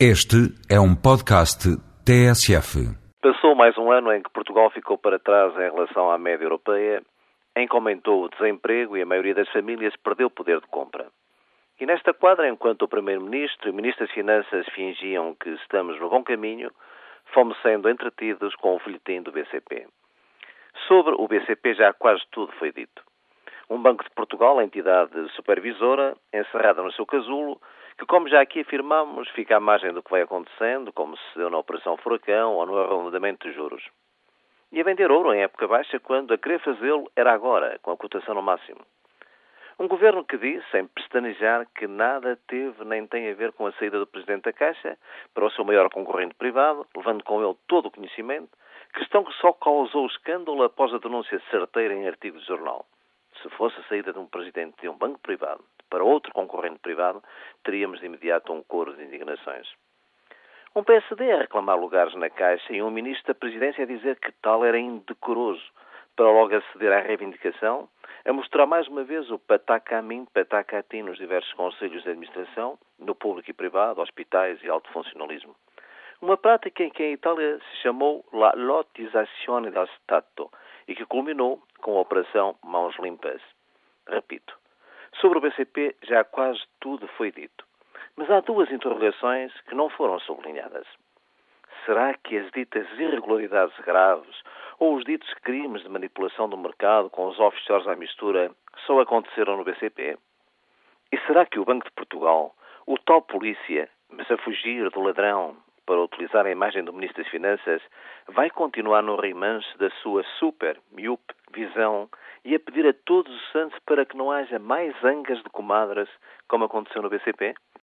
Este é um podcast TSF. Passou mais um ano em que Portugal ficou para trás em relação à média europeia, em que aumentou o desemprego e a maioria das famílias perdeu o poder de compra. E nesta quadra, enquanto o Primeiro-Ministro e o Ministro das Finanças fingiam que estamos no bom caminho, fomos sendo entretidos com o folhetim do BCP. Sobre o BCP já quase tudo foi dito. Um Banco de Portugal, entidade supervisora, encerrada no seu casulo, que, como já aqui afirmamos, fica à margem do que vai acontecendo, como se deu na Operação Furacão ou no arrendamento de juros. E a vender ouro em época baixa, quando a querer fazê-lo era agora, com a cotação no máximo. Um governo que diz, sem pestanejar, que nada teve nem tem a ver com a saída do Presidente da Caixa para o seu maior concorrente privado, levando com ele todo o conhecimento, questão que só causou escândalo após a denúncia certeira em artigo de jornal. Se fosse a saída de um Presidente de um banco privado concorrente privado, teríamos de imediato um coro de indignações. Um PSD a reclamar lugares na Caixa e um Ministro da Presidência a dizer que tal era indecoroso, para logo aceder à reivindicação, a mostrar mais uma vez o pataca a mim, pataca a ti nos diversos conselhos de administração, no público e privado, hospitais e alto funcionalismo. Uma prática em que a Itália se chamou la lottizzazione del Stato e que culminou com a Operação Mãos Limpas. Repito, Sobre o BCP já quase tudo foi dito. Mas há duas interrogações que não foram sublinhadas. Será que as ditas irregularidades graves ou os ditos crimes de manipulação do mercado com os offshores à mistura só aconteceram no BCP? E será que o Banco de Portugal, o tal polícia, mas a fugir do ladrão para utilizar a imagem do Ministro das Finanças, vai continuar no remanche da sua super, miúpe visão e a pedir a todos os santos para que não haja mais angas de comadres, como aconteceu no BCP?